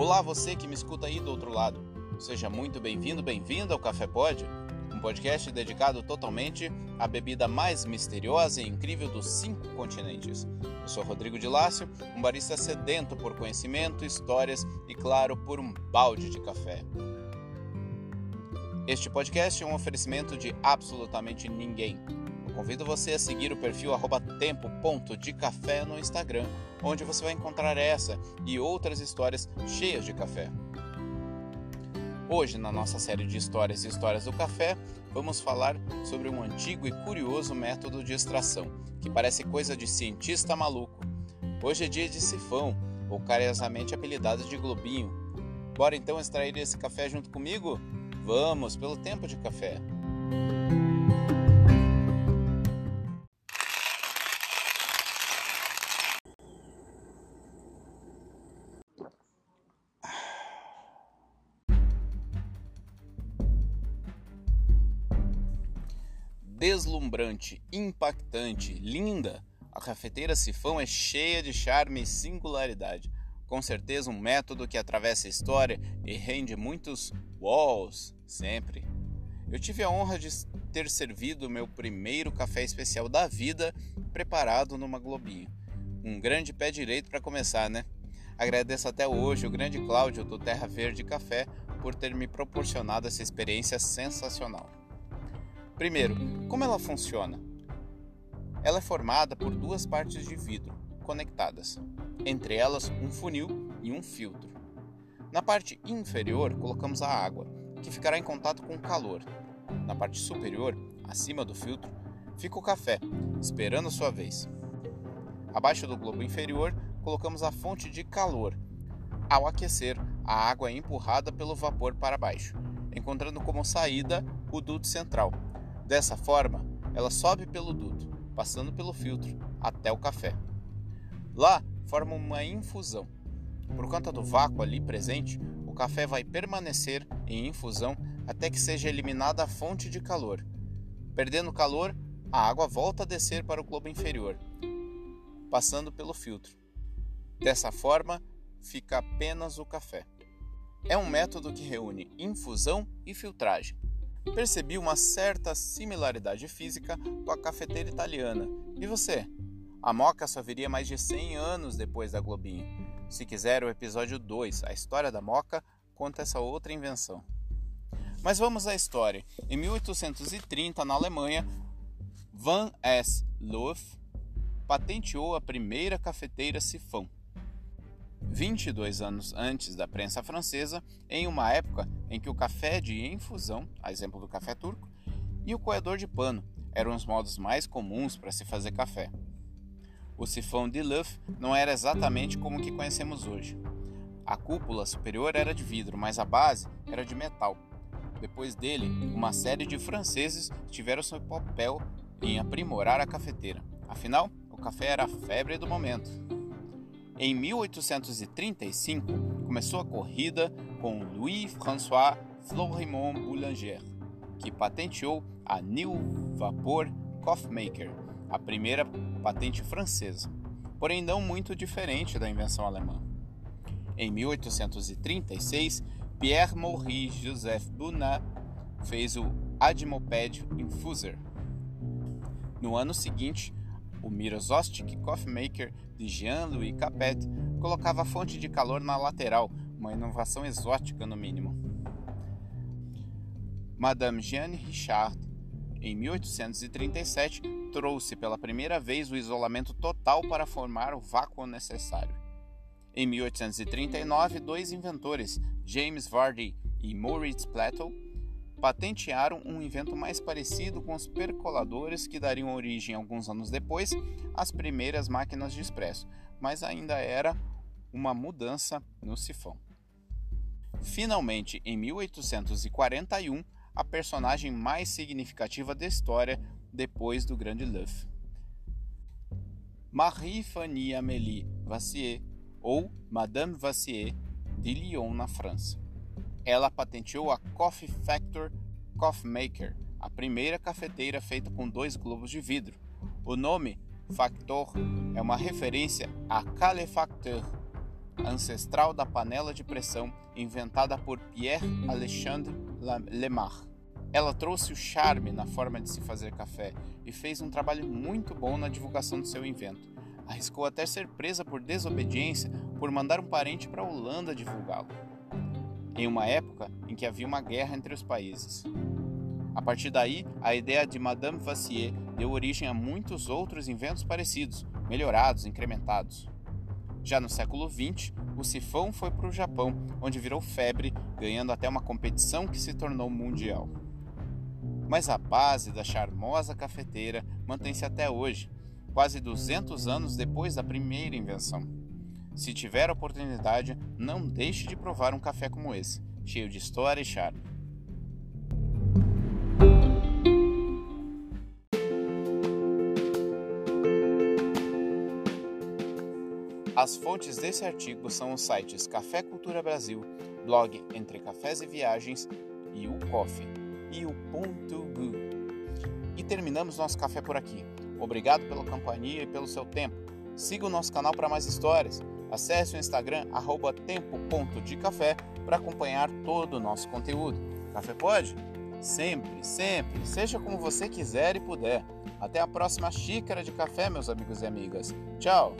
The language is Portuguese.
Olá, você que me escuta aí do outro lado. Seja muito bem-vindo, bem-vinda ao Café Pod, um podcast dedicado totalmente à bebida mais misteriosa e incrível dos cinco continentes. Eu sou Rodrigo de Lácio, um barista sedento por conhecimento, histórias e, claro, por um balde de café. Este podcast é um oferecimento de absolutamente ninguém Convido você a seguir o perfil tempo.decafé no Instagram, onde você vai encontrar essa e outras histórias cheias de café. Hoje, na nossa série de histórias e histórias do café, vamos falar sobre um antigo e curioso método de extração, que parece coisa de cientista maluco. Hoje é dia de sifão, ou carinhosamente apelidado de globinho. Bora então extrair esse café junto comigo? Vamos, pelo tempo de café! Deslumbrante, impactante, linda, a cafeteira sifão é cheia de charme e singularidade. Com certeza um método que atravessa a história e rende muitos walls sempre. Eu tive a honra de ter servido meu primeiro café especial da vida preparado numa globinho. Um grande pé direito para começar, né? Agradeço até hoje o grande Cláudio do Terra Verde Café por ter me proporcionado essa experiência sensacional. Primeiro, como ela funciona? Ela é formada por duas partes de vidro conectadas, entre elas um funil e um filtro. Na parte inferior, colocamos a água, que ficará em contato com o calor. Na parte superior, acima do filtro, fica o café, esperando a sua vez. Abaixo do globo inferior, colocamos a fonte de calor. Ao aquecer, a água é empurrada pelo vapor para baixo, encontrando como saída o duto central, Dessa forma, ela sobe pelo duto, passando pelo filtro, até o café. Lá, forma uma infusão. Por conta do vácuo ali presente, o café vai permanecer em infusão até que seja eliminada a fonte de calor. Perdendo calor, a água volta a descer para o globo inferior, passando pelo filtro. Dessa forma, fica apenas o café. É um método que reúne infusão e filtragem percebi uma certa similaridade física com a cafeteira italiana. E você? A Moca só viria mais de 100 anos depois da Globinho. Se quiser, o episódio 2, a história da Moca, conta essa outra invenção. Mas vamos à história. Em 1830, na Alemanha, Van S. Loof patenteou a primeira cafeteira sifão. 22 anos antes da prensa francesa, em uma época em que o café de infusão, a exemplo do café turco, e o coador de pano eram os modos mais comuns para se fazer café. O sifão de Luff não era exatamente como o que conhecemos hoje. A cúpula superior era de vidro, mas a base era de metal. Depois dele, uma série de franceses tiveram seu papel em aprimorar a cafeteira. Afinal, o café era a febre do momento. Em 1835, começou a corrida com Louis-François Florimond Boulanger, que patenteou a New Vapor Coffee Maker, a primeira patente francesa, porém não muito diferente da invenção alemã. Em 1836, Pierre Maurice Joseph Bunat fez o Admoped Infuser. No ano seguinte, o Mirosostik Coffee Maker de Jean-Louis Capet colocava a fonte de calor na lateral, uma inovação exótica no mínimo. Madame Jeanne Richard, em 1837, trouxe pela primeira vez o isolamento total para formar o vácuo necessário. Em 1839, dois inventores, James Vardy e Moritz Plateau, patentearam um invento mais parecido com os percoladores que dariam origem alguns anos depois às primeiras máquinas de expresso, mas ainda era uma mudança no sifão. Finalmente, em 1841, a personagem mais significativa da história depois do Grande Luff. Marie-Fanny Amélie Vassier, ou Madame Vassier, de Lyon, na França ela patenteou a Coffee Factor Coffee Maker, a primeira cafeteira feita com dois globos de vidro. O nome Factor é uma referência a calefacteur, ancestral da panela de pressão inventada por Pierre Alexandre Lemar. Ela trouxe o charme na forma de se fazer café e fez um trabalho muito bom na divulgação do seu invento. Arriscou até ser presa por desobediência por mandar um parente para a Holanda divulgá-lo, em uma época em que havia uma guerra entre os países. A partir daí, a ideia de Madame Vassier deu origem a muitos outros inventos parecidos, melhorados, incrementados. Já no século XX, o sifão foi para o Japão, onde virou febre, ganhando até uma competição que se tornou mundial. Mas a base da charmosa cafeteira mantém-se até hoje, quase 200 anos depois da primeira invenção. Se tiver a oportunidade, não deixe de provar um café como esse, cheio de história e charme. As fontes desse artigo são os sites Café Cultura Brasil, blog Entre Cafés e Viagens e o Coffee e o Ponto. E terminamos nosso café por aqui. Obrigado pela companhia e pelo seu tempo. Siga o nosso canal para mais histórias. Acesse o Instagram tempo.decafé para acompanhar todo o nosso conteúdo. Café pode? Sempre, sempre. Seja como você quiser e puder. Até a próxima xícara de café, meus amigos e amigas. Tchau!